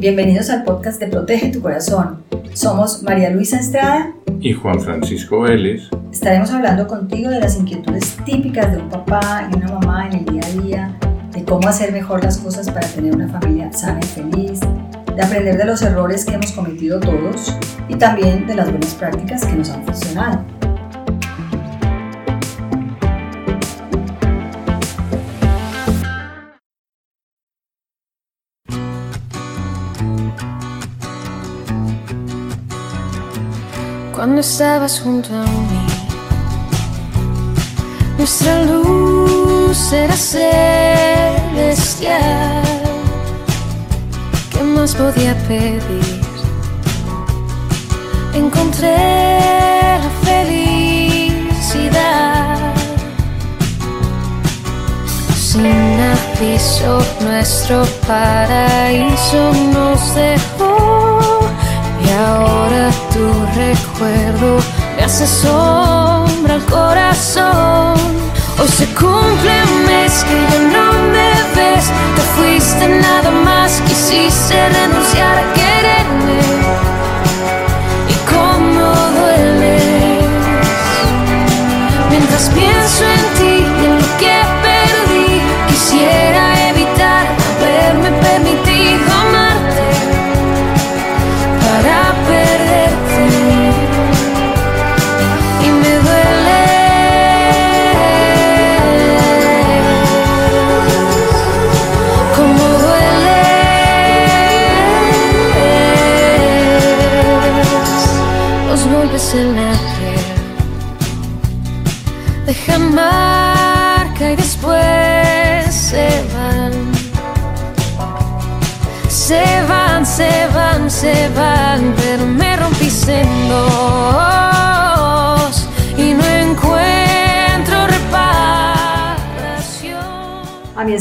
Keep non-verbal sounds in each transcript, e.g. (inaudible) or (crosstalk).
Bienvenidos al podcast de Protege tu Corazón. Somos María Luisa Estrada y Juan Francisco Vélez. Estaremos hablando contigo de las inquietudes típicas de un papá y una mamá en el día a día, de cómo hacer mejor las cosas para tener una familia sana y feliz, de aprender de los errores que hemos cometido todos y también de las buenas prácticas que nos han funcionado. Estabas junto a mí. Nuestra luz era celestial. ¿Qué más podía pedir? Encontré la felicidad. Sin aviso, nuestro paraíso nos dejó y ahora tu recuerdo me hace sombra al corazón. Hoy se cumple un mes que ya no me ves. Te fuiste nada más, quisiste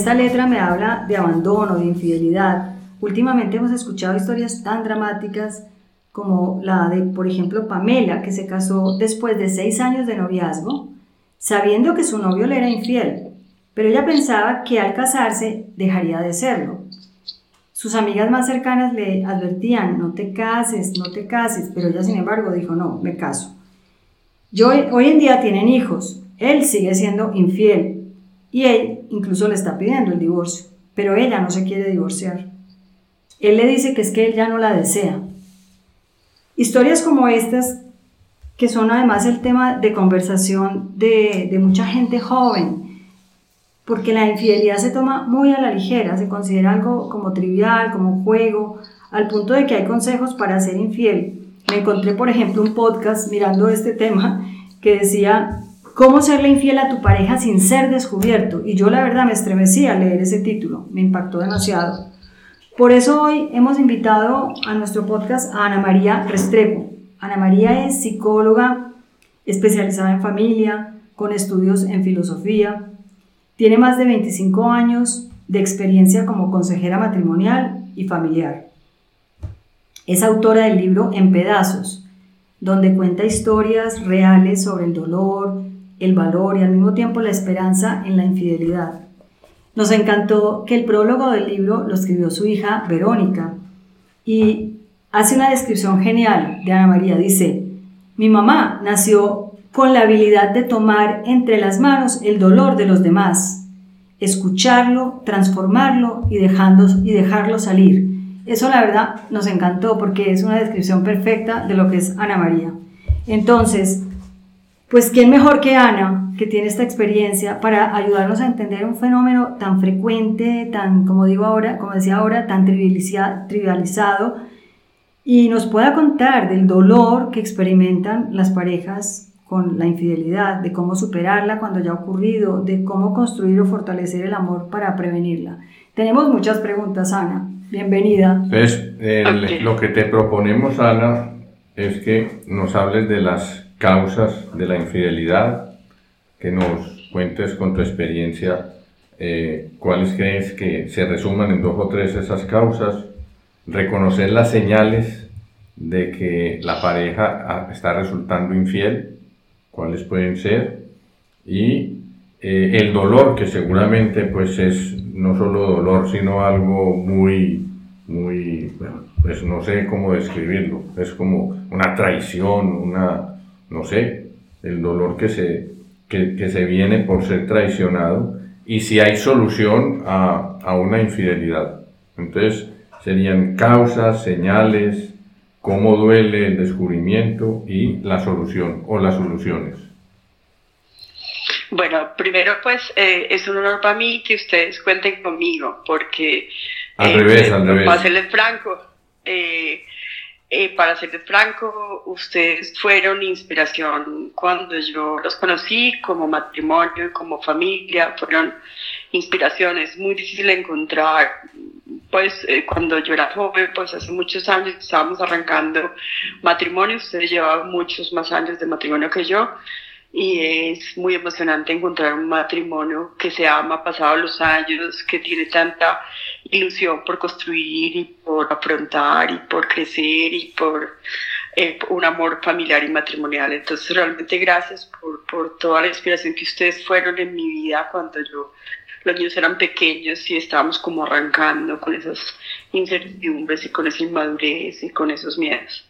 esta letra me habla de abandono, de infidelidad. Últimamente hemos escuchado historias tan dramáticas como la de, por ejemplo, Pamela, que se casó después de seis años de noviazgo, sabiendo que su novio le era infiel, pero ella pensaba que al casarse dejaría de serlo. Sus amigas más cercanas le advertían, no te cases, no te cases, pero ella sin embargo dijo, no, me caso. Yo, hoy en día tienen hijos, él sigue siendo infiel y él incluso le está pidiendo el divorcio, pero ella no se quiere divorciar. Él le dice que es que él ya no la desea. Historias como estas, que son además el tema de conversación de, mucha gente joven, porque la infidelidad se toma muy a la ligera, se considera algo como trivial, como juego, al punto de que hay consejos para ser infiel. Me encontré, por ejemplo, un podcast mirando este tema que decía cómo serle infiel a tu pareja sin ser descubierto. Y yo la verdad me estremecí al leer ese título, me impactó demasiado. Por eso hoy hemos invitado a nuestro podcast a Ana María Restrepo. Ana María es psicóloga especializada en familia, con estudios en filosofía, tiene más de 25 años de experiencia como consejera matrimonial y familiar. Es autora del libro En Pedazos, donde cuenta historias reales sobre el dolor, el valor y al mismo tiempo la esperanza en la infidelidad. Nos encantó que el prólogo del libro lo escribió su hija Verónica y hace una descripción genial de Ana María. Dice, mi mamá nació con la habilidad de tomar entre las manos el dolor de los demás, escucharlo, transformarlo y, dejando, y dejarlo salir. Eso la verdad nos encantó porque es una descripción perfecta de lo que es Ana María. Entonces, pues quién mejor que Ana, que tiene esta experiencia para ayudarnos a entender un fenómeno tan frecuente, tan, como digo ahora, como decía ahora, tan trivializado y nos pueda contar del dolor que experimentan las parejas con la infidelidad, de cómo superarla cuando ya ha ocurrido, de cómo construir o fortalecer el amor para prevenirla. Tenemos muchas preguntas, Ana. Bienvenida. Entonces, el, lo que te proponemos, Ana, es que nos hables de las causas de la infidelidad, que nos cuentes con tu experiencia eh, cuáles crees que se resuman en dos o tres esas causas, reconocer las señales de que la pareja está resultando infiel, cuáles pueden ser, y eh, el dolor, que seguramente pues es no solo dolor, sino algo muy muy, bueno, pues no sé cómo describirlo, es como una traición, una, no sé, el dolor que se, que, se viene por ser traicionado y si hay solución a, a una infidelidad. Entonces, serían causas, señales, cómo duele el descubrimiento y la solución o las soluciones. Bueno, primero pues eh, es un honor para mí que ustedes cuenten conmigo, porque... Al eh, revés, al revés. Para serles franco, eh, para serles franco, ustedes fueron inspiración cuando yo los conocí como matrimonio, como familia, fueron inspiraciones muy difícil de encontrar. Pues cuando yo era joven, pues hace muchos años estábamos arrancando matrimonio, ustedes llevaban muchos más años de matrimonio que yo y es muy emocionante encontrar un matrimonio que se ama pasado los años, que tiene tanta ilusión por construir y por afrontar y por crecer y por eh, un amor familiar y matrimonial. Entonces realmente gracias por, por toda la inspiración que ustedes fueron en mi vida cuando yo los niños eran pequeños y estábamos como arrancando con esas incertidumbres y con esa inmadurez y con esos miedos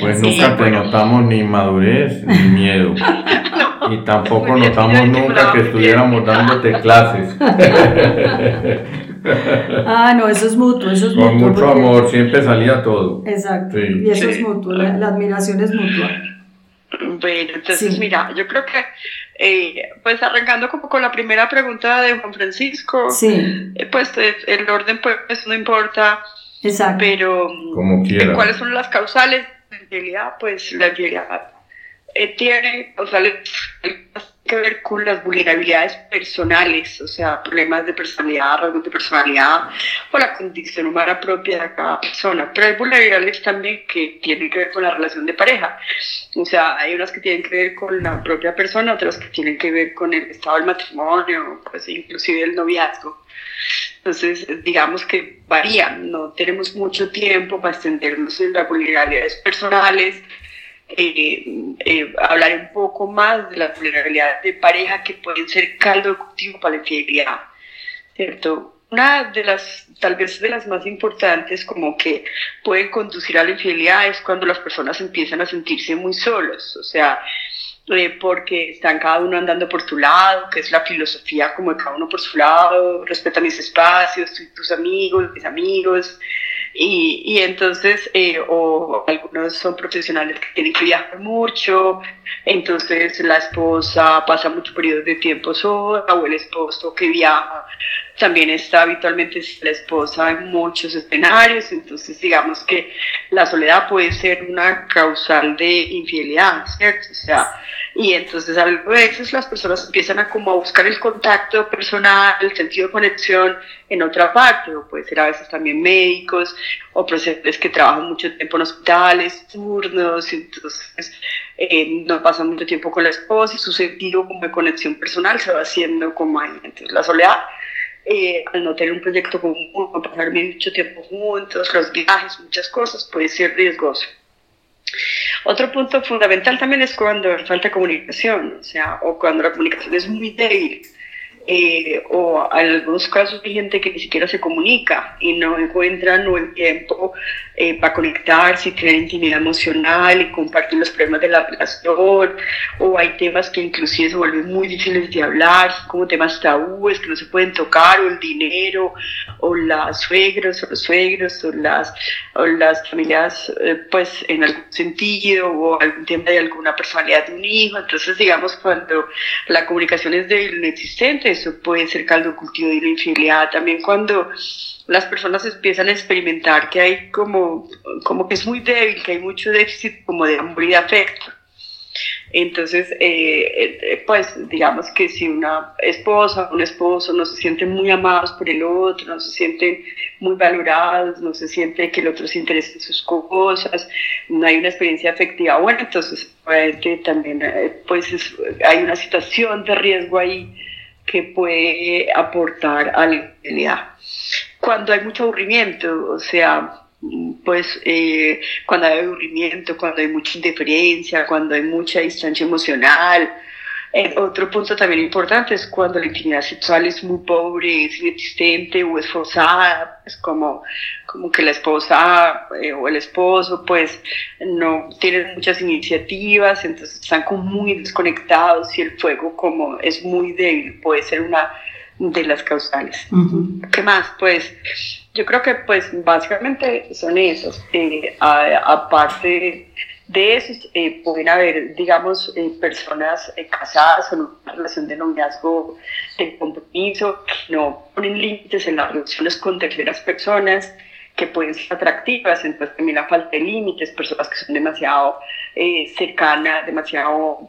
pues nunca te notamos ni madurez ni (laughs) miedo. y tampoco notamos nunca que estuviéramos dándote clases. (laughs) ah, no, eso es mutuo, eso es Con mucho amor, siempre salía todo. Exacto. Y eso es mutuo, la, admiración es mutua. Bueno, entonces mira, yo creo que eh, pues arrancando como con la primera pregunta de Juan Francisco, sí. Eh, pues el orden pues no importa, Exacto. Pero, ¿cuáles son las causales de la infidelidad? Pues la infidelidad eh, tiene causales que ver con las vulnerabilidades personales, o sea, problemas de personalidad, rasgos de personalidad o la condición humana propia de cada persona. Pero hay vulnerabilidades también que tienen que ver con la relación de pareja. O sea, hay unas que tienen que ver con la propia persona, otras que tienen que ver con el estado del matrimonio, pues inclusive el noviazgo. Entonces, digamos que varían, no tenemos mucho tiempo para extendernos en las vulnerabilidades personales, eh, eh, hablar un poco más de las vulnerabilidades de pareja que pueden ser caldo de cultivo para la infidelidad, ¿cierto? Una de las, tal vez de las más importantes, como que pueden conducir a la infidelidad, es cuando las personas empiezan a sentirse muy solos, o sea, eh, porque están cada uno andando por su lado, que es la filosofía como de cada uno por su lado, respeta mis espacios, tus amigos, mis amigos, y, y entonces, eh, o algunos son profesionales que tienen que viajar mucho, entonces la esposa pasa muchos periodos de tiempo sola, o el esposo que viaja también está habitualmente la esposa en muchos escenarios, entonces digamos que la soledad puede ser una causal de infidelidad, ¿cierto? O sea, y entonces a veces las personas empiezan a como a buscar el contacto personal, el sentido de conexión en otra parte, o puede ser a veces también médicos, o profesionales que trabajan mucho tiempo en hospitales, turnos, entonces eh, no pasan mucho tiempo con la esposa y su sentido como de conexión personal se va haciendo como ahí. Entonces la soledad eh, al no tener un proyecto común, pasar mucho tiempo juntos, los viajes, muchas cosas, puede ser riesgoso. Otro punto fundamental también es cuando falta comunicación, o sea, o cuando la comunicación es muy débil. Eh, o en algunos casos hay gente que ni siquiera se comunica y no encuentra no el tiempo eh, para conectarse y tener intimidad emocional y compartir los problemas de la relación, o hay temas que inclusive se vuelven muy difíciles de hablar, como temas tabúes que no se pueden tocar, o el dinero, o las suegros, o los suegros, o las, o las familias, eh, pues en algún sentido, o algún tema de alguna personalidad de un hijo, entonces digamos cuando la comunicación es o inexistente, eso puede ser caldo cultivo de la infidelidad. También cuando las personas empiezan a experimentar que hay como, como que es muy débil, que hay mucho déficit como de amor y de afecto. Entonces, eh, eh, pues digamos que si una esposa o un esposo no se sienten muy amados por el otro, no se sienten muy valorados, no se siente que el otro se interese en sus cosas, no hay una experiencia afectiva, bueno, entonces también eh, pues hay una situación de riesgo ahí que puede aportar a la infidelidad. Cuando hay mucho aburrimiento, o sea, pues eh, cuando hay aburrimiento, cuando hay mucha indiferencia, cuando hay mucha distancia emocional, Eh, otro punto también importante es cuando la intimidad sexual es muy pobre, es inexistente o es forzada, es como, como que la esposa eh, o el esposo pues no tienen muchas iniciativas, entonces están como muy desconectados y el fuego como es muy débil, puede ser una de las causales. ¿Qué más? Pues yo creo que pues básicamente son esos, eh, aparte de eso eh, pueden haber, digamos, eh, personas eh, casadas en una relación de noviazgo de compromiso que no ponen límites en las relaciones con terceras personas que pueden ser atractivas, entonces también la falta de límites, personas que son demasiado cercanas, demasiado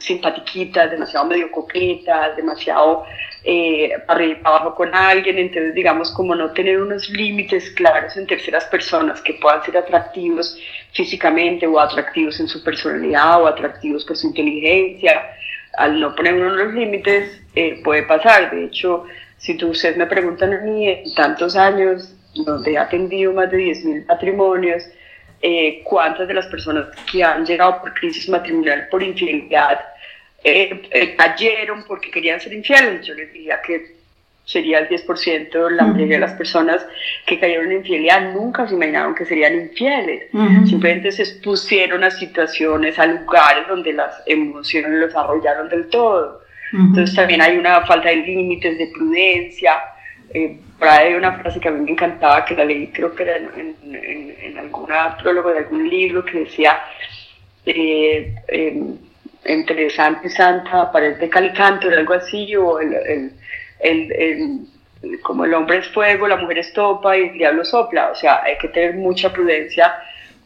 simpatiquitas, demasiado medio coquetas, demasiado eh, arriba abajo con alguien, entonces digamos como no tener unos límites claros en terceras personas que puedan ser atractivos físicamente o atractivos en su personalidad o atractivos por su inteligencia, al no poner unos límites eh, puede pasar, de hecho si tú, ustedes me preguntan a mí en tantos años donde he atendido más de 10.000 matrimonios, eh, cuántas de las personas que han llegado por crisis matrimonial por infidelidad eh, eh, cayeron porque querían ser infieles. Yo les diría que sería el 10%, la mayoría de las personas que cayeron en infidelidad nunca se imaginaron que serían infieles. Simplemente se expusieron a situaciones, a lugares donde las emociones los arrollaron del todo. Entonces también hay una falta de límites, de prudencia. Eh, hay una frase que a mí me encantaba, que la leí creo que era en, en, en alguna prólogo de algún libro, que decía... Eh, em, entre Santa y Santa parece calicanto o algo así, o el, como el hombre es fuego, la mujer es topa y el diablo sopla, o sea, hay que tener mucha prudencia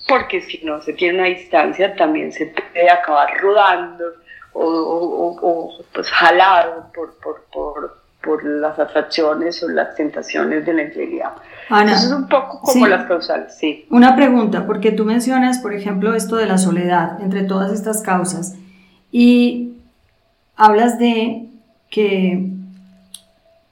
porque si no se tiene una distancia también se puede acabar rodando o, pues jalado por, por, por, las atracciones o las tentaciones de la infidelidad. Ana, Eso es un poco como las causales, sí. Una pregunta, porque tú mencionas, por ejemplo, esto de la soledad entre todas estas causas. Y hablas de que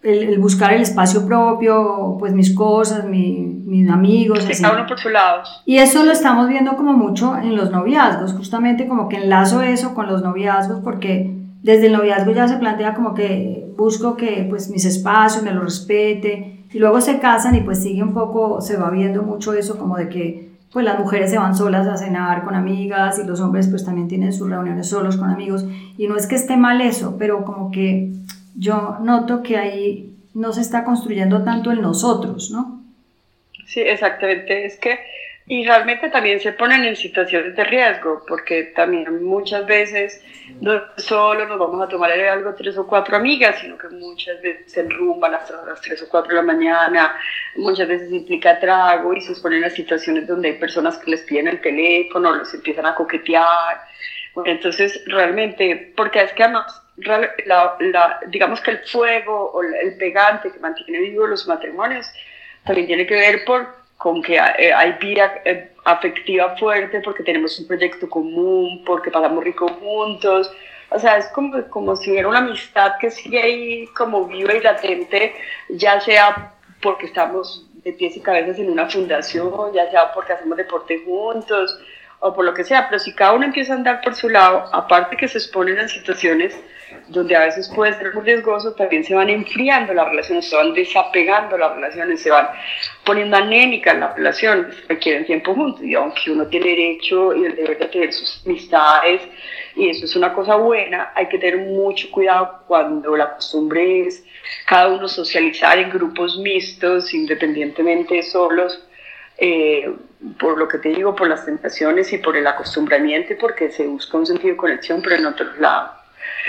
el, buscar el espacio propio, pues mis cosas, mis amigos. Sí, cada uno por su lado. Y eso lo estamos viendo como mucho en los noviazgos, justamente como que enlazo eso con los noviazgos, porque desde el noviazgo ya se plantea como que busco que pues mis espacios me lo respete, y luego se casan y pues sigue un poco, se va viendo mucho eso como de que pues las mujeres se van solas a cenar con amigas y los hombres pues también tienen sus reuniones solos con amigos y no es que esté mal eso, pero como que yo noto que ahí no se está construyendo tanto en nosotros, ¿no? Sí, exactamente, es que y realmente también se ponen en situaciones de riesgo, porque también muchas veces no solo nos vamos a tomar algo tres o cuatro amigas, sino que muchas veces se enrumban hasta las tres o cuatro de la mañana, muchas veces implica trago y se exponen a situaciones donde hay personas que les piden el teléfono, los empiezan a coquetear. entonces, realmente, porque es que además, la, digamos que el fuego o el pegante que mantiene vivos los matrimonios también tiene que ver por con que eh, hay vida eh, afectiva fuerte porque tenemos un proyecto común, porque pasamos rico juntos. O sea, es como, como si hubiera una amistad que sigue ahí como viva y latente, ya sea porque estamos de pies y cabezas en una fundación, ya sea porque hacemos deporte juntos o por lo que sea, pero si cada uno empieza a andar por su lado, aparte que se exponen a situaciones donde a veces puede ser muy riesgoso, también se van enfriando las relaciones, se van desapegando las relaciones, se van poniendo anémicas las relaciones, requieren tiempo juntos, y aunque uno tiene derecho y el deber de tener sus amistades, y eso es una cosa buena, hay que tener mucho cuidado cuando la costumbre es cada uno socializar en grupos mixtos, independientemente de solos, eh, por lo que te digo, por las tentaciones y por el acostumbramiento, porque se busca un sentido de conexión, pero en otro lado.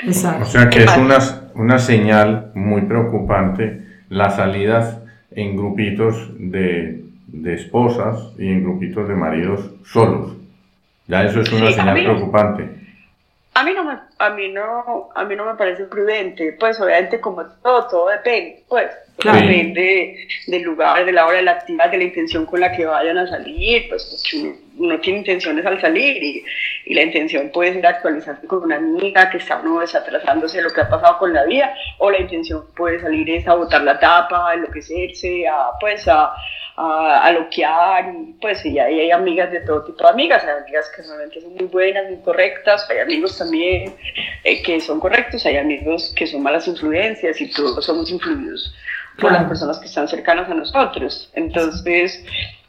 O sea que es una, una señal muy preocupante las salidas en grupitos de, de, esposas y en grupitos de maridos solos. Ya eso es una señal preocupante. A mí no me, a mí no, a mí no me parece prudente, pues obviamente como todo, todo depende, pues. Depende del lugar, de la hora de la actividad, de la intención con la que vayan a salir, pues porque uno, tiene intenciones al salir y, y, la intención puede ser actualizarse con una amiga que está uno desatrasándose de lo que ha pasado con la vida, o la intención puede salir es a botar la tapa, enloquecerse, a pues a, a, loquear y pues y ahí hay amigas de todo tipo de amigas, hay amigas que realmente son muy buenas, muy correctas, hay amigos también eh, que son correctos, hay amigos que son malas influencias y todos somos influidos por las personas que están cercanas a nosotros. Entonces,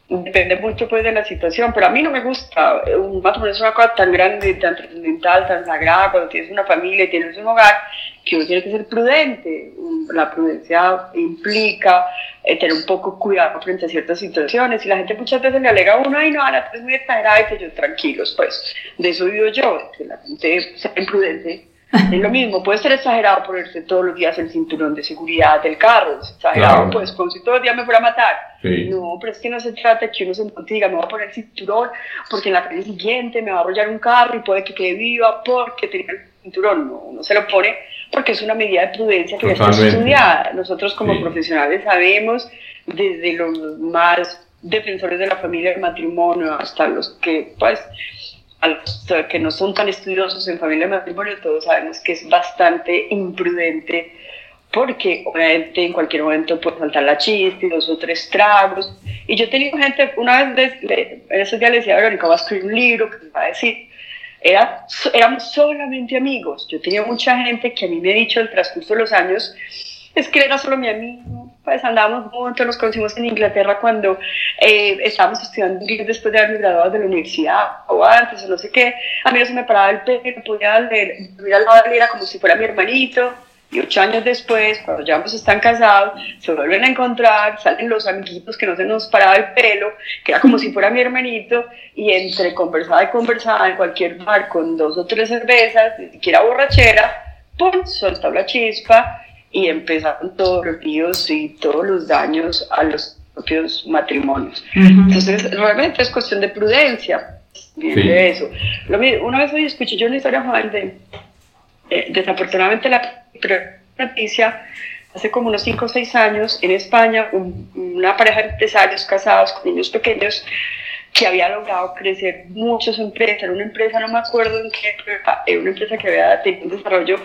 depende mucho pues de la situación, pero a mí no me gusta, un matrimonio es una cosa tan grande, tan trascendental, tan sagrada, cuando tienes una familia y tienes un hogar, que uno tiene que ser prudente, la prudencia implica eh, tener un poco cuidado frente a ciertas situaciones, y la gente muchas veces le alega a uno, ay no, Ana, tú eres muy exagerada, y que yo, tranquilos, pues, de eso vivo yo, que la gente sea imprudente, (laughs) es lo mismo, puede ser exagerado ponerse todos los días el cinturón de seguridad del carro, es exagerado, pues como si todos los días me fuera a matar. No, pero es que no se trata que uno se diga, me voy a poner el cinturón porque en la calle siguiente me va a arrollar un carro y puede que quede viva porque tenga el cinturón. No, uno se lo pone porque es una medida de prudencia que ya está estudiada. Nosotros como profesionales sabemos, desde los más defensores de la familia del matrimonio hasta los que pues a los que no son tan estudiosos en familia de matrimonio, todos sabemos que es bastante imprudente porque obviamente en cualquier momento puede saltar la chiste y dos o tres tragos. Y yo he tenido gente, una vez en esos días le decía a Verónica, va a escribir un libro que va a decir, era, éramos solamente amigos. Yo tenía mucha gente que a mí me ha dicho el transcurso de los años, es que era solo mi amigo, pues andábamos juntos, nos conocimos en Inglaterra cuando eh, estábamos estudiando inglés después de haberme graduado de la universidad o antes o no sé qué. A mí no se me paraba el pelo, podía leer, de él era como si fuera mi hermanito. Y ocho años después, cuando ya ambos están casados, se vuelven a encontrar, salen los amiguitos que no se nos paraba el pelo, que era como si fuera mi hermanito, y entre conversada y conversada en cualquier bar con dos o tres cervezas, ni siquiera borrachera, ¡pum! soltó la chispa y empezaron todos los líos y todos los daños a los propios matrimonios. Entonces, realmente es cuestión de prudencia. De eso. Lo, una vez hoy escuché yo una historia joven de, eh, desafortunadamente la noticia, hace como unos 5 o 6 años, en España, una pareja de empresarios casados con niños pequeños que había logrado crecer mucho su empresa, era una empresa, no me acuerdo en qué, era una empresa que había tenido un desarrollo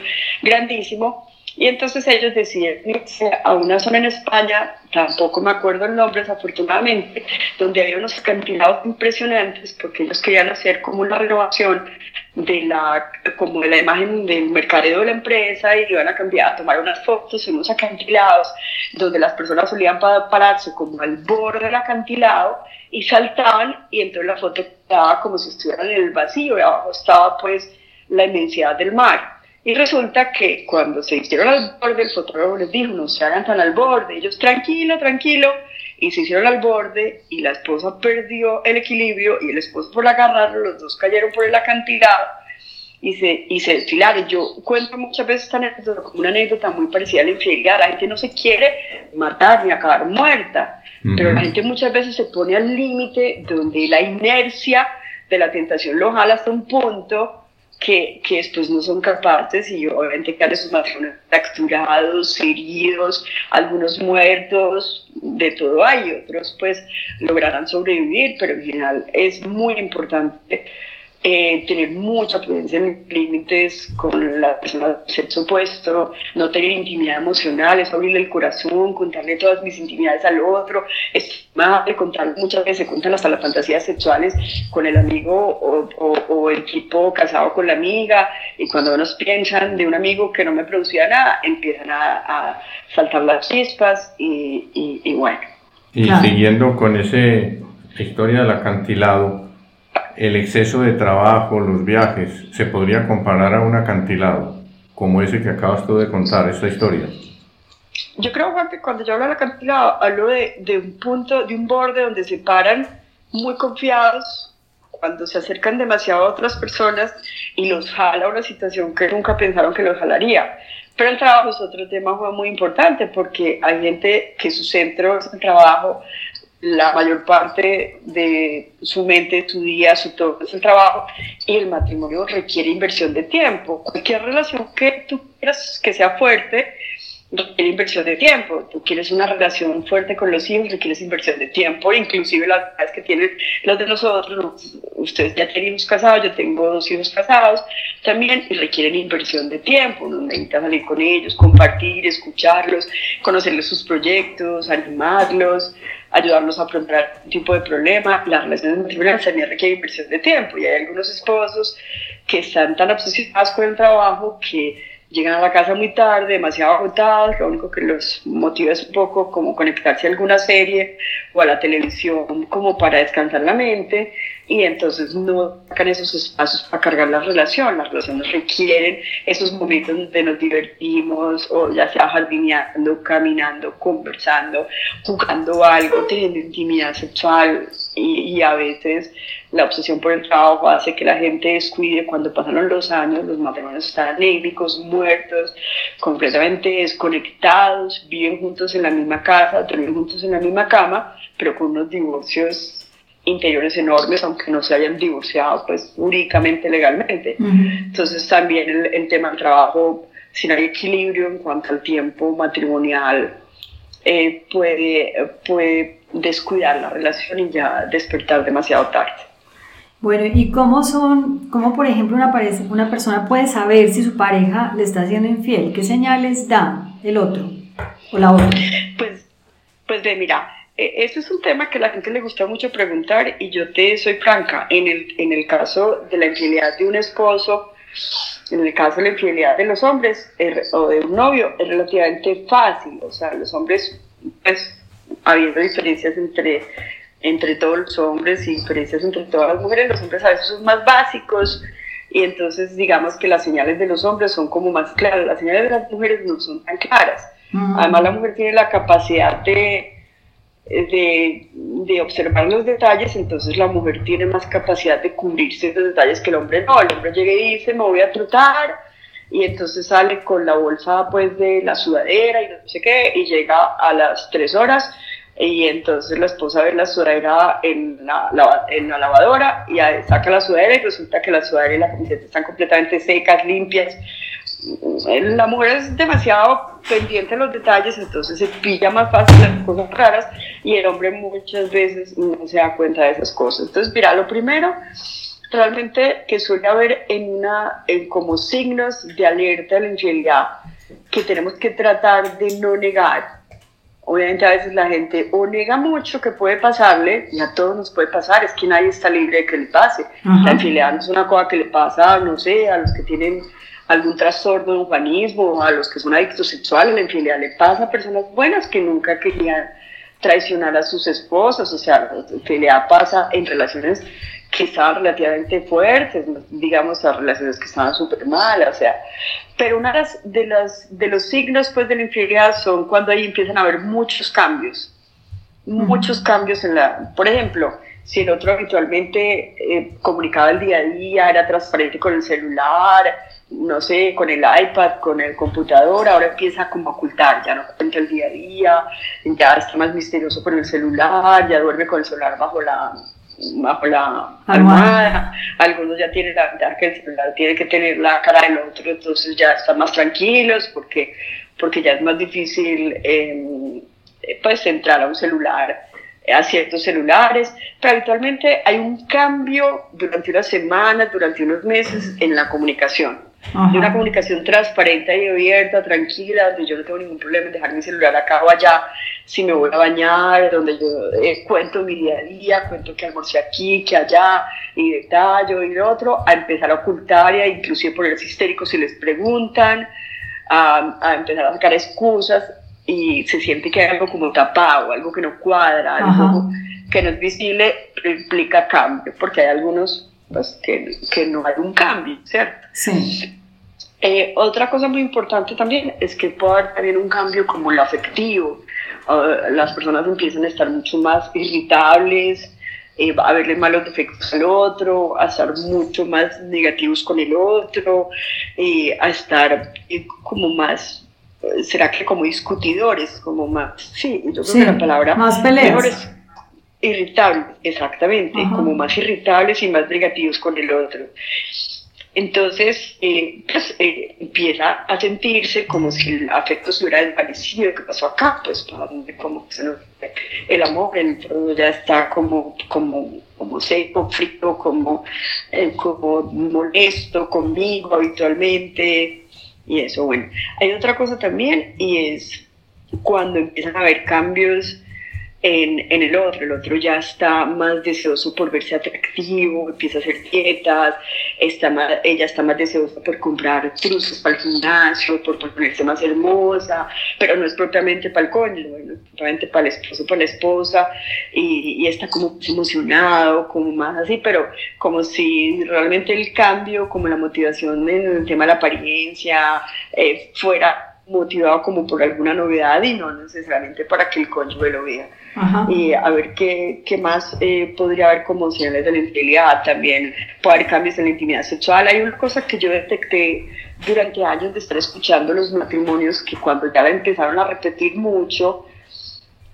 grandísimo, y entonces ellos deciden irse a una zona en España, tampoco me acuerdo el nombre desafortunadamente, donde había unos acantilados impresionantes porque ellos querían hacer como una renovación de la, como de la imagen del mercadeo de la empresa y iban a cambiar, a tomar unas fotos en unos acantilados donde las personas solían pararse como al borde del acantilado y saltaban y entonces la foto quedaba como si estuvieran en el vacío y abajo estaba pues la inmensidad del mar. Y resulta que cuando se hicieron al borde, el fotógrafo les dijo, no se hagan tan al borde. Ellos, tranquilo, tranquilo. Y se hicieron al borde y la esposa perdió el equilibrio y el esposo por agarrarlo, los dos cayeron por el acantilado y se, y se desfilaron. Yo cuento muchas veces esta anécdota como una anécdota muy parecida a la infidelidad. La gente no se quiere matar ni acabar muerta, pero la gente muchas veces se pone al límite donde la inercia de la tentación lo jala hasta un punto que, que, después no son capaces y obviamente que sus matrimonios fracturados, heridos, algunos muertos, de todo hay, otros pues lograrán sobrevivir, pero en general es muy importante eh, tener mucha prudencia en límites con la persona del sexo opuesto, no tener intimidad emocional, es abrirle el corazón, contarle todas mis intimidades al otro, es de contar, muchas veces se cuentan hasta las fantasías sexuales con el amigo o, o, el tipo casado con la amiga, y cuando nos piensan de un amigo que no me producía nada, empiezan a, a saltar las chispas y, y, bueno. Y siguiendo con ese historia del acantilado, el exceso de trabajo, los viajes, se podría comparar a un acantilado, como ese que acabas tú de contar, esta historia. Yo creo, Juan, que cuando yo hablo de acantilado, hablo de, de un punto, de un borde donde se paran muy confiados, cuando se acercan demasiado a otras personas y los jala una situación que nunca pensaron que los jalaría. Pero el trabajo es otro tema muy importante porque hay gente que su centro es el trabajo, la mayor parte de su mente, su día, su todo trabajo y el matrimonio requiere inversión de tiempo. Cualquier relación que tú quieras que sea fuerte requiere inversión de tiempo. Tú quieres una relación fuerte con los hijos, requieres inversión de tiempo, inclusive las que tienen los de nosotros, ustedes ya tenemos casados, yo tengo dos hijos casados, también requieren inversión de tiempo, donde necesitas salir con ellos, compartir, escucharlos, conocerles sus proyectos, animarlos, ayudarlos a afrontar un tipo de problema. Las relaciones matrimoniales también requieren inversión de tiempo y hay algunos esposos que están tan obsesionados con el trabajo que llegan a la casa muy tarde, demasiado agotados, lo único que los motiva es un poco como conectarse a alguna serie o a la televisión como para descansar la mente y entonces no sacan esos espacios para cargar la relación. Las relaciones requieren esos momentos donde nos divertimos o ya sea jardineando, caminando, conversando, jugando algo, teniendo intimidad sexual y, y a veces la obsesión por el trabajo hace que la gente descuide cuando pasaron los años, los matrimonios están anémicos, muertos, completamente desconectados, viven juntos en la misma casa, duermen juntos en la misma cama, pero con unos divorcios interiores enormes, aunque no se hayan divorciado pues jurídicamente, legalmente. Entonces también el, el, tema del trabajo, si no hay equilibrio en cuanto al tiempo matrimonial, eh, puede, puede descuidar la relación y ya despertar demasiado tarde. Bueno, ¿y cómo son, cómo por ejemplo una, una persona puede saber si su pareja le está siendo infiel? ¿Qué señales da el otro o la otra? Pues, pues ve, mira, e, ese es un tema que a la gente le gusta mucho preguntar y yo te soy franca, en el, en el caso de la infidelidad de un esposo, en el caso de la infidelidad de los hombres o de un novio, es relativamente fácil, o sea, los hombres, pues, habiendo diferencias entre entre todos los hombres y diferencias entre todas las mujeres. Los hombres a veces son más básicos y entonces digamos que las señales de los hombres son como más claras, las señales de las mujeres no son tan claras. Mm. Además la mujer tiene la capacidad de, de, de, observar los detalles, entonces la mujer tiene más capacidad de cubrirse esos detalles que el hombre no. El hombre llega y dice, me voy a trotar, y entonces sale con la bolsa pues de la sudadera y no sé qué, y llega a las tres horas y entonces la esposa ve la sudadera en la, en la lavadora y saca la sudadera y resulta que la sudadera y la camiseta están completamente secas, limpias. La mujer es demasiado pendiente de los detalles, entonces se pilla más fácil las cosas raras y el hombre muchas veces no se da cuenta de esas cosas. Entonces, mira, lo primero realmente que suele haber en una, en como signos de alerta de la infidelidad que tenemos que tratar de no negar Obviamente a veces la gente o nega mucho que puede pasarle, y a todos nos puede pasar, es que nadie está libre de que le pase. La infidelidad no es una cosa que le pasa, no sé, a los que tienen algún trastorno de humanismo, a los que son adictos sexuales, la infidelidad le pasa a personas buenas que nunca querían traicionar a sus esposas, o sea, la infidelidad pasa en relaciones que estaban relativamente fuertes, digamos, a relaciones que estaban súper mal, o sea, pero una de, las, de los signos pues, de la infidelidad son cuando ahí empiezan a haber muchos cambios, muchos cambios en la, por ejemplo, si el otro habitualmente eh, comunicaba el día a día, era transparente con el celular, no sé, con el iPad, con el computador, ahora empieza como a ocultar, ya no cuenta el día a día, ya está más misterioso con el celular, ya duerme con el celular bajo la, bajo la almohada. Algunos ya tienen la ventaja que el celular tiene que tener la cara del otro, entonces ya están más tranquilos porque, porque ya es más difícil em, pues entrar a un celular a ciertos celulares, pero habitualmente hay un cambio durante unas semanas, durante unos meses en la comunicación. De una comunicación transparente y abierta, tranquila, donde yo no tengo ningún problema en dejar mi celular acá o allá, si me voy a bañar, donde yo eh, cuento mi día a día, cuento que almorcé aquí, que allá, y detallo y lo otro, a empezar a ocultar y a inclusive ponerse histéricos si les preguntan, a, a, empezar a sacar excusas y se siente que hay algo como tapado, algo que no cuadra, algo que no es visible, implica cambio, porque hay algunos pues, que, que no hay un cambio, ¿cierto? Sí. Eh, otra cosa muy importante también es que puede haber también un cambio como el afectivo. Ah, las personas empiezan a estar mucho más irritables, eh, a verle malos defectos al otro, a estar mucho más negativos con el otro, eh, a estar eh, como más, será que como discutidores, como más, sí, yo creo que la palabra más peleas. Irritables, exactamente, como más irritables y más negativos con el otro. Entonces, eh, pues, eh, empieza a sentirse como si el afecto se hubiera desvanecido. ¿Qué pasó acá? Pues, para donde como el amor, el ya está como, como, como seco, frito, como, eh, como molesto conmigo habitualmente. Y eso, bueno. Hay otra cosa también y es cuando empiezan a haber cambios en, en, el otro. El otro ya está más deseoso por verse atractivo, empieza a hacer dietas, está más, ella está más deseosa por comprar truzos para el gimnasio, por ponerse más hermosa, pero no es propiamente para el cónyuge, bueno, propiamente para el esposo, para la esposa, y, y, está como emocionado, como más así, pero como si realmente el cambio, como la motivación en el tema de la apariencia, eh, fuera motivado como por alguna novedad y no necesariamente para que el cónyuge lo vea. Y a ver qué, qué más eh, podría haber como señales de la infidelidad, también puede haber cambios en la intimidad sexual. Hay una cosa que yo detecté durante años de estar escuchando los matrimonios que cuando ya la empezaron a repetir mucho,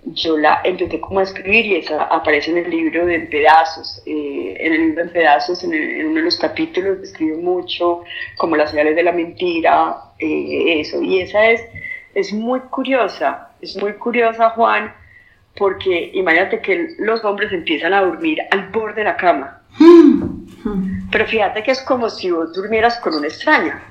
yo la empecé como a escribir y esa aparece en el libro de En Pedazos. Eh, en el libro En Pedazos, en, en, uno de los capítulos, escribo mucho como las señales de la mentira, eh, eso. Y esa es, es muy curiosa, es muy curiosa, Juan, porque imagínate que los hombres empiezan a dormir al borde de la cama. Pero fíjate que es como si vos durmieras con una extraña.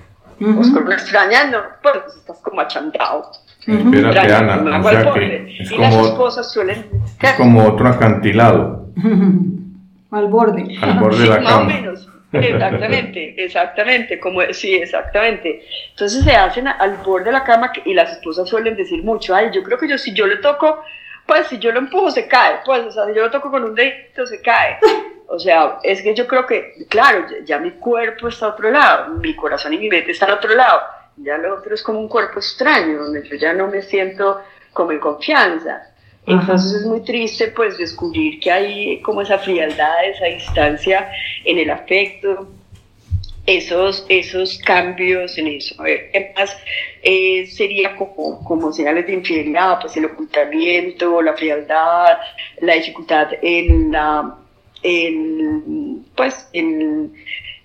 Vos con una extraña no, pues estás como achantado. Espérate, Ana, o sea que es como, suelen... es como otro acantilado. (laughs) al borde. Al borde de la cama. (laughs) Más o menos. Exactamente, (laughs) exactamente, como sí, exactamente. Entonces se hacen al borde de la cama y las esposas suelen decir mucho, ay, yo creo que yo si yo le toco, pues si yo lo empujo se cae, pues, o sea, si yo lo toco con un dedito se cae. O sea, es que yo creo que, claro, ya, mi cuerpo está a otro lado, mi corazón y mi mente están a otro lado, ya lo otro es como un cuerpo extraño, donde yo ya no me siento como en confianza. Entonces es muy triste pues descubrir que hay como esa frialdad, esa distancia en el afecto, esos, esos cambios en eso. A ver, ¿qué más eh, sería como, como señales de infidelidad? Pues el ocultamiento, la frialdad, la dificultad en la, en, pues en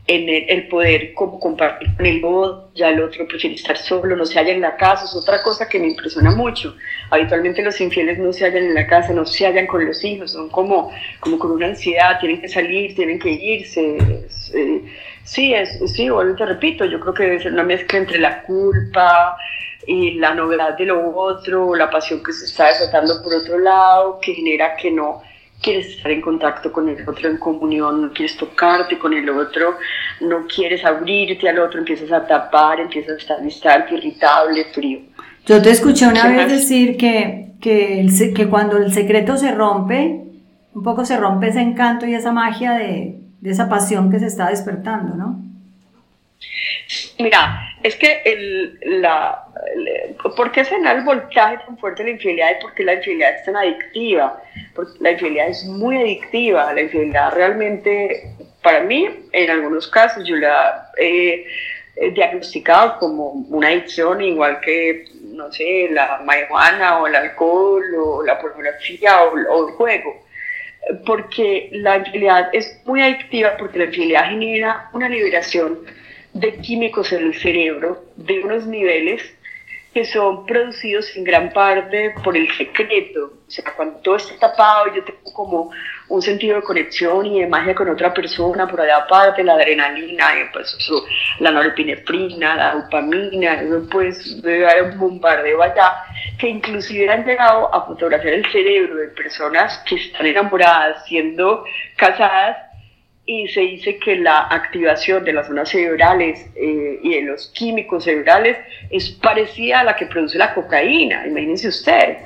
en el, poder como compartir con el otro, ya el otro prefiere estar solo, no se halla en la casa, es otra cosa que me impresiona mucho. Habitualmente los infieles no se hallan en la casa, no se hallan con los hijos, son como, como con una ansiedad, tienen que salir, tienen que irse. Eh, sí, es, sí, bueno, te repito, yo creo que debe ser una mezcla entre la culpa y la novedad de lo otro, la pasión que se está desatando por otro lado, que genera que no quieres estar en contacto con el otro en comunión, no quieres tocarte con el otro, no quieres abrirte al otro, empiezas a tapar, empiezas a estar distante, irritable, frío. Yo te escuché una vez decir que, que, que, cuando el secreto se rompe, un poco se rompe ese encanto y esa magia de, de esa pasión que se está despertando, ¿no? Mira, es que el, la, ¿por qué se da el voltaje tan fuerte de la infidelidad y por qué la infidelidad es tan adictiva? Porque la infidelidad es muy adictiva, la infidelidad realmente, para mí, en algunos casos yo la he diagnosticado como una adicción igual que, no sé, la marihuana o el alcohol o la pornografía o el juego porque la infidelidad es muy adictiva porque la infidelidad genera una liberación de químicos en el cerebro de unos niveles que son producidos en gran parte por el secreto. O sea, cuando todo está tapado, yo tengo como un sentido de conexión y de magia con otra persona, por allá aparte, la adrenalina, pues la norepinefrina, la dopamina, eso pues un bombardeo allá, que inclusive han llegado a fotografiar el cerebro de personas que están enamoradas, siendo casadas, y se dice que la activación de las zonas cerebrales eh, y de los químicos cerebrales es parecida a la que produce la cocaína, imagínense usted.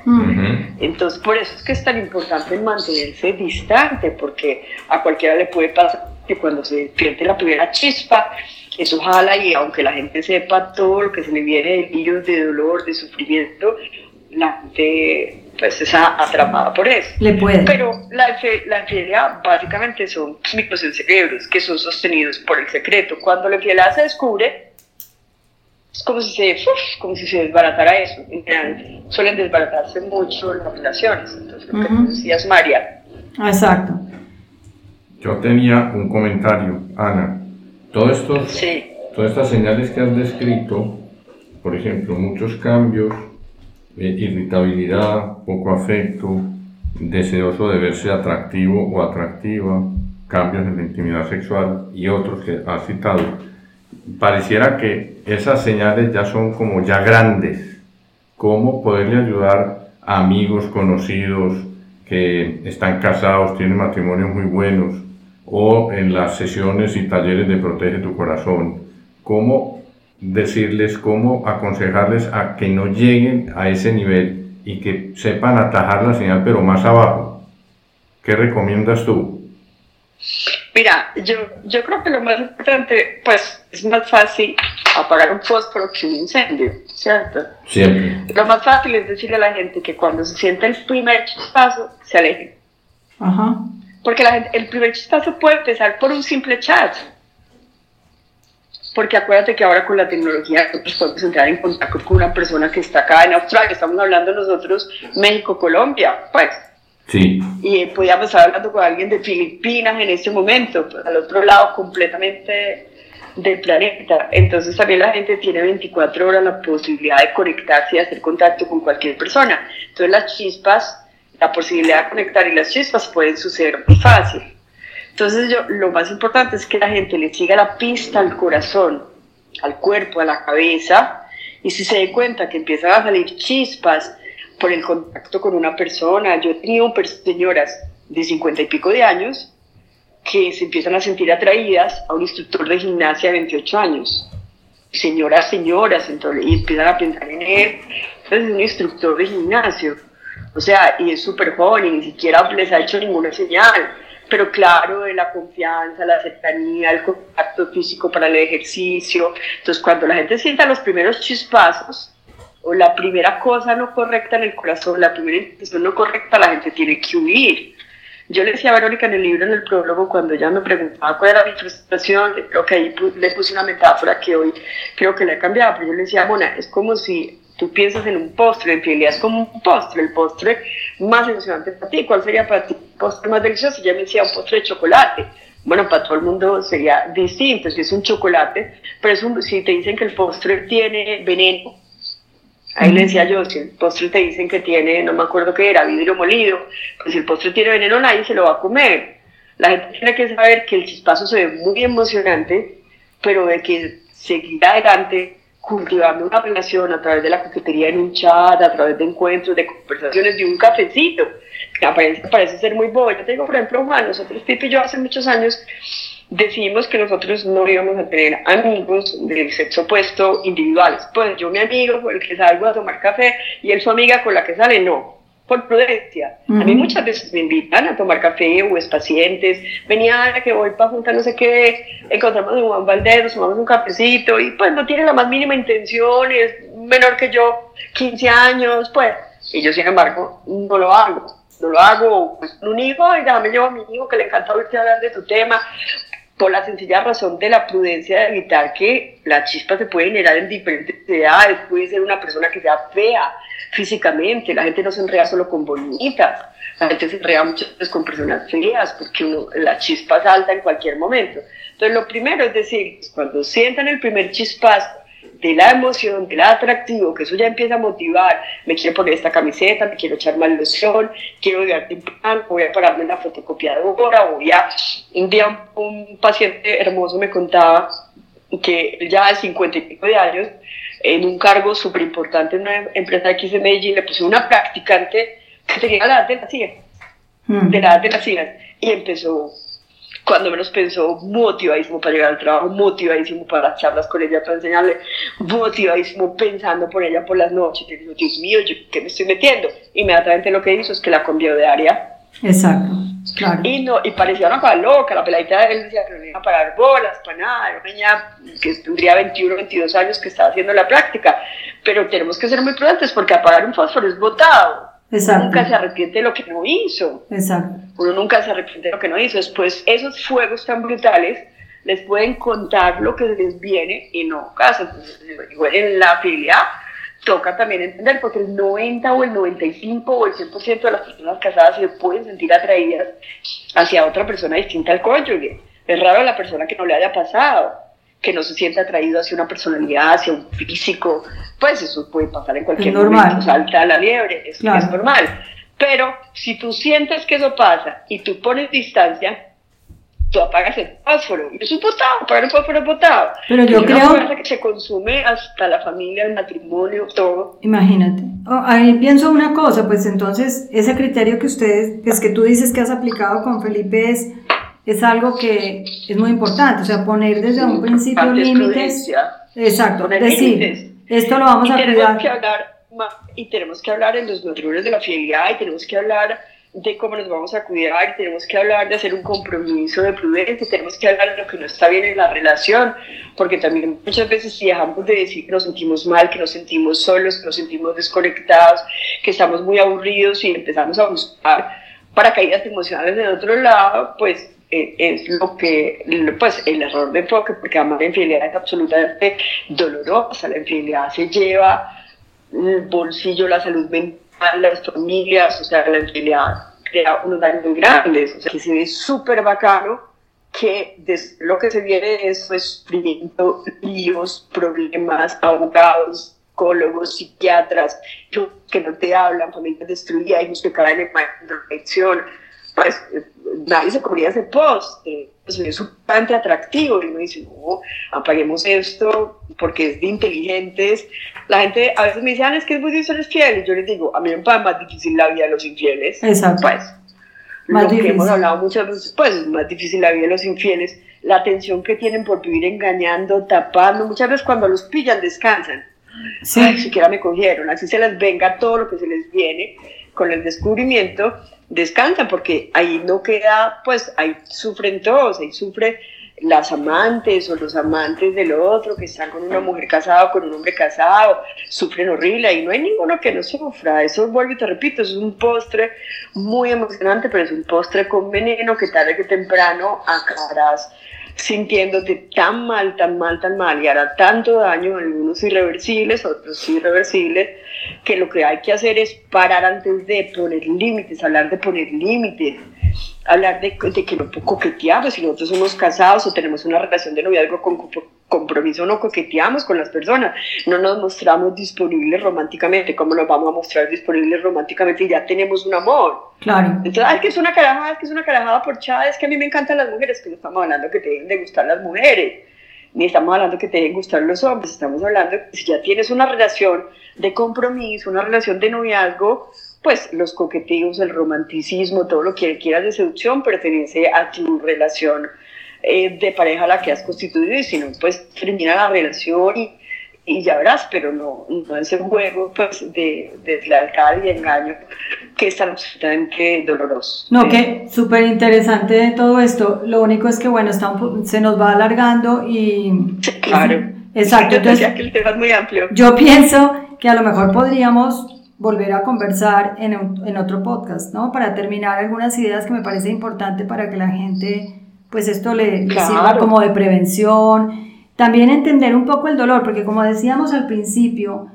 Entonces, por eso es que es tan importante mantenerse distante, porque a cualquiera le puede pasar que cuando se pierde la primera chispa, eso jala y aunque la gente sepa todo lo que se le viene de virus, de dolor, de sufrimiento, la gente pues está atrapada por eso. Le puede. Pero la, la infidelidad básicamente son químicos en cerebros que son sostenidos por el secreto. Cuando la infidelidad se descubre, es como si se, como si se desbaratara eso. En general, suelen desbaratarse mucho las relaciones. Entonces, lo que decías, María. Exacto. Yo tenía un comentario, Ana. Todo esto, sí. Todas estas señales que has descrito, por ejemplo, muchos cambios eh, irritabilidad, poco afecto, deseoso de verse atractivo o atractiva, cambios en la intimidad sexual y otros que ha citado. Pareciera que esas señales ya son como ya grandes. ¿Cómo poderle ayudar a amigos, conocidos, que están casados, tienen matrimonios muy buenos, o en las sesiones y talleres de Protege tu Corazón, cómo decirles, cómo aconsejarles a que no lleguen a ese nivel y que sepan atajar la señal, pero más abajo. ¿Qué recomiendas tú? Mira, yo, yo creo que lo más importante, pues es más fácil apagar un fósforo que un incendio, ¿cierto? Siempre. Lo más fácil es decirle a la gente que cuando se sienta el primer chispazo, se aleje. Ajá. Porque la gente, el primer chispazo puede empezar por un simple chat. Porque acuérdate que ahora con la tecnología nosotros podemos entrar en contacto con una persona que está acá en Australia, estamos hablando nosotros México, Colombia, pues. Sí. Y podíamos estar hablando con alguien de Filipinas en este momento, pues, al otro lado completamente del planeta. Entonces también la gente tiene 24 horas la posibilidad de conectarse y hacer contacto con cualquier persona. Entonces las chispas, la posibilidad de conectar y las chispas pueden suceder muy fácil. Entonces yo, lo más importante es que la gente le siga la pista al corazón, al cuerpo, a la cabeza, y si se dé cuenta que empiezan a salir chispas por el contacto con una persona, yo he tenido señoras de 50 y pico de años que se empiezan a sentir atraídas a un instructor de gimnasia de 28 años. Señoras, señoras, y empiezan a pensar en él. Entonces es un instructor de gimnasio. O sea, y es súper joven y ni siquiera les ha hecho ninguna señal. Pero claro, de la confianza, la cercanía, el contacto físico para el ejercicio. Entonces, cuando la gente sienta los primeros chispazos, o la primera cosa no correcta en el corazón, la primera impresión no correcta, la gente tiene que huir yo le decía a Verónica en el libro, en el prólogo, cuando ella me preguntaba cuál era mi frustración, creo que ahí le puse una metáfora que hoy creo que le he cambiado, pero yo le decía, Mona, es como si tú piensas en un postre, en fidelidad es como un postre, el postre más emocionante para ti. ¿Cuál sería para ti el postre más delicioso? Ella me decía un postre de chocolate. Bueno, para todo el mundo sería distinto si es un chocolate, pero es un, si te dicen que el postre tiene veneno, Ahí le decía yo, si el postre te dicen que tiene, no me acuerdo qué era, vidrio molido, pues si el postre tiene veneno nadie se lo va a comer. La gente tiene que saber que el chispazo se ve muy emocionante, pero de que seguir adelante cultivando una relación a través de la coquetería en un chat, a través de encuentros, de conversaciones, de un cafecito, que aparece, parece ser muy bobo. Yo te digo, por ejemplo, Juan, nosotros, Pipe y yo, hace muchos años, decidimos que nosotros no íbamos a tener amigos del sexo opuesto individuales. Pues yo mi amigo con el que salgo a tomar café y él su amiga con la que sale, no, por prudencia. A mí muchas veces me invitan a tomar café o es pacientes, venía a que voy para juntar no sé qué, encontramos a Juan Valdez, tomamos un cafecito y pues no tiene la más mínima intención, es menor que yo, 15 años, pues, y yo sin embargo no lo hago. No lo hago, pues un hijo, y déjame llevo a mi hijo que le encanta oírte hablar de tu tema, por la sencilla razón de la prudencia de evitar que la chispa se puede generar en diferentes edades, puede ser una persona que sea fea físicamente, la gente no se enreda solo con bonitas, la gente se enreda muchas veces con personas feas porque uno, la chispa salta en cualquier momento. Entonces lo primero es decir, cuando sientan el primer chispazo, de la emoción, del atractivo, que eso ya empieza a motivar, me quiero poner esta camiseta, me quiero echar más loción, quiero llegar temprano, voy a pararme en la fotocopiadora, voy a... Un día un, paciente hermoso me contaba que ya de 50 y pico de años, en un cargo súper importante en una empresa aquí de Medellín, le puse una practicante que tenía la edad de la silla, mm. de la edad de la silla, y empezó cuando menos pensó, motivadísimo para llegar al trabajo, motivadísimo para las charlas con ella, para enseñarle, motivadísimo pensando por ella por las noches. Y dijo, Dios mío, ¿yo qué me estoy metiendo? Inmediatamente lo que hizo es que la cambió de área. Exacto, claro. Y, no, y parecía una cosa loca, la peladita de él decía que no iba a pagar bolas, para nada, era una niña que tendría 21, 22 años que estaba haciendo la práctica. Pero tenemos que ser muy prudentes porque apagar un fósforo es botado. Exacto. nunca se arrepiente de lo que no hizo. Exacto. Uno nunca se arrepiente de lo que no hizo. Después, esos fuegos tan brutales les pueden contar lo que les viene y no casa. Entonces, en la fidelidad toca también entender, porque el 90 o el 95 o el 100% de las personas casadas se pueden sentir atraídas hacia otra persona distinta al cónyuge. Es raro la persona que no le haya pasado que no se sienta atraído hacia una personalidad, hacia un físico, pues eso puede pasar en cualquier momento, salta la liebre, es, es normal. Pero si tú sientes que eso pasa y tú pones distancia, tú apagas el fósforo. Y es un potado, apagar el fósforo potado. Pero yo creo. que se consume hasta la familia, el matrimonio, todo. Imagínate. Oh, ahí pienso una cosa, pues entonces, ese criterio que ustedes, es que tú dices que has aplicado con Felipe es, es algo que es muy importante, o sea, poner desde un principio límites. Exacto, decir, esto lo vamos a cuidar. Que hablar, y tenemos que hablar en los valores de la fidelidad y tenemos que hablar de cómo nos vamos a cuidar, tenemos que hablar de hacer un compromiso de prudencia, tenemos que hablar de lo que no está bien en la relación, porque también muchas veces si dejamos de decir que nos sentimos mal, que nos sentimos solos, que nos sentimos desconectados, que estamos muy aburridos y empezamos a buscar paracaídas emocionales del otro lado, pues eh, es lo que, pues el error de enfoque, porque además la infidelidad es absolutamente dolorosa, la infidelidad se lleva el bolsillo, la salud mental, las familias, o sea, la infidelidad crea unos daños muy grandes, o sea, que se ve súper bacano que lo que se viene es sufrimiento, líos, problemas, abogados, psicólogos, psiquiatras, que no te hablan, familias destruidas, hijos que caen en drogadicción, pues nadie se cubría ese post, pues, es bastante atractivo y uno dice, no, apaguemos esto porque es de inteligentes. La gente a veces me dice, ah, es que es muy difícil ser fiel, y yo les digo, a mí me parece más difícil la vida de los infieles. Exacto. Pues, más lo difícil. que hemos hablado muchas veces, pues es más difícil la vida de los infieles, la atención que tienen por vivir engañando, tapando, muchas veces cuando los pillan descansan. Sí. Ay, siquiera me cogieron, así se les venga todo lo que se les viene con el descubrimiento descansan porque ahí no queda, pues ahí sufren todos, ahí sufre las amantes o los amantes del otro que están con una mujer casada o con un hombre casado, sufren horrible y no hay ninguno que no sufra. Eso vuelvo y te repito, es un postre muy emocionante, pero es un postre con veneno que tarde que temprano acabarás sintiéndote tan mal, tan mal, tan mal y hará tanto daño, algunos irreversibles, otros irreversibles, que lo que hay que hacer es parar antes de poner límites, hablar de poner límites, hablar de, que no coqueteamos, si nosotros somos casados o tenemos una relación de noviazgo con compromiso, no coqueteamos con las personas, no nos mostramos disponibles románticamente, ¿cómo nos vamos a mostrar disponibles románticamente y ya tenemos un amor? Claro. Entonces, es que es una carajada, es que es una carajada por chada, es que a mí me encantan las mujeres, que no estamos hablando que te deben de gustar las mujeres, ni estamos hablando que te deben gustar los hombres, estamos hablando que si ya tienes una relación de compromiso, una relación de noviazgo, pues los coqueteos, el romanticismo, todo lo que quieras de seducción pertenece a tu relación eh, de pareja la que has constituido y si no, pues termina la relación y, y ya verás, pero no, no ese juego pues, de, de y engaño que es tan absolutamente doloroso. No, que súper interesante todo esto. Lo único es que, bueno, está se nos va alargando y... claro. exacto. Entonces, que el tema es muy amplio. Yo pienso que a lo mejor podríamos volver a conversar en, en otro podcast, ¿no? Para terminar algunas ideas que me parece importante para que la gente, pues esto le, sirva como de prevención. También entender un poco el dolor, porque como decíamos al principio,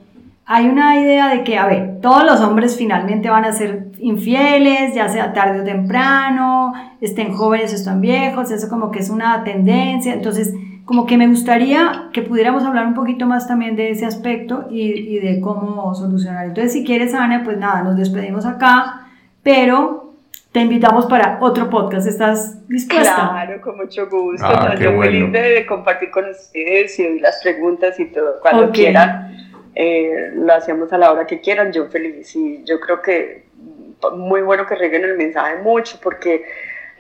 hay una idea de que, a ver, todos los hombres finalmente van a ser infieles, ya sea tarde o temprano, estén jóvenes o estén viejos, eso como que es una tendencia. Entonces, como que me gustaría que pudiéramos hablar un poquito más también de ese aspecto y, y, de cómo solucionar. Entonces, si quieres, Ana, pues nada, nos despedimos acá, pero te invitamos para otro podcast. ¿Estás dispuesta? Claro, con mucho gusto. Ah, yo feliz de, compartir con ustedes y oír las preguntas y todo. Cuando quieran, eh, lo hacemos a la hora que quieran. Yo feliz y yo creo que muy bueno que reguen el mensaje mucho porque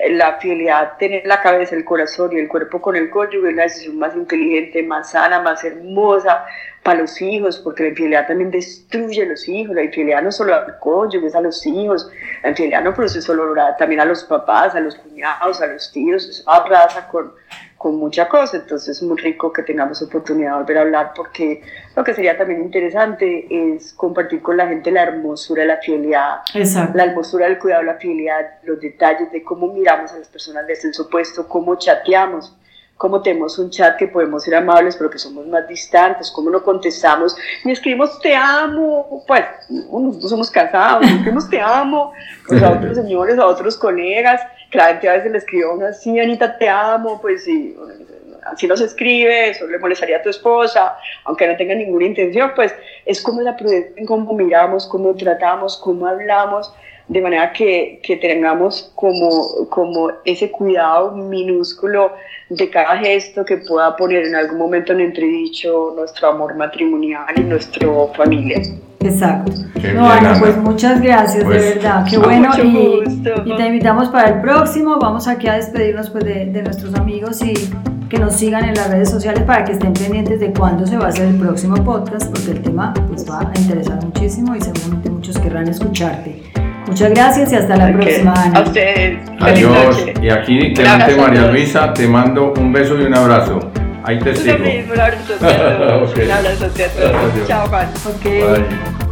la fidelidad, tener la cabeza, el corazón y el cuerpo con el cónyuge es la decisión más inteligente, más sana, más hermosa para los hijos, porque la infidelidad también destruye a los hijos, la infidelidad no solo al cónyuge, es a los hijos, la infidelidad no produce solo también a los papás, a los cuñados, a los tíos, eso abraza con, con mucha cosa, entonces es muy rico que tengamos oportunidad de volver a hablar porque lo que sería también interesante es compartir con la gente la hermosura de la fidelidad, la hermosura del cuidado de la fidelidad, los detalles de cómo miramos a las personas de sexo opuesto, cómo chateamos, cómo tenemos un chat que podemos ser amables pero que somos más distantes, cómo no contestamos, ni escribimos te amo, pues nosotros somos casados, escribimos te amo, pues (laughs) a otros señores, a otros colegas, que a veces le escribo a una sí, Anita, te amo, pues sí, así no se escribe, eso le molestaría a tu esposa, aunque no tenga ninguna intención, pues es como la prudencia en cómo miramos, cómo tratamos, cómo hablamos, de manera que, que tengamos como, como ese cuidado minúsculo de cada gesto que pueda poner en algún momento en entredicho nuestro amor matrimonial y nuestra familia. Exacto. no, Ana, pues muchas gracias, de pues, verdad, qué bueno. Y, y, te invitamos para el próximo. Vamos aquí a despedirnos pues, de, de, nuestros amigos y que nos sigan en las redes sociales para que estén pendientes de cuándo se va a hacer el próximo podcast, porque el tema pues, va a interesar muchísimo y seguramente muchos querrán escucharte. Muchas gracias y hasta la próxima. Ana. A ustedes. Adiós. Y aquí te mando María Luisa, te mando un beso y un abrazo. Ahí te sigo. Un abrazo. (laughs) Un abrazo a todos. Chao, Juan. Okay.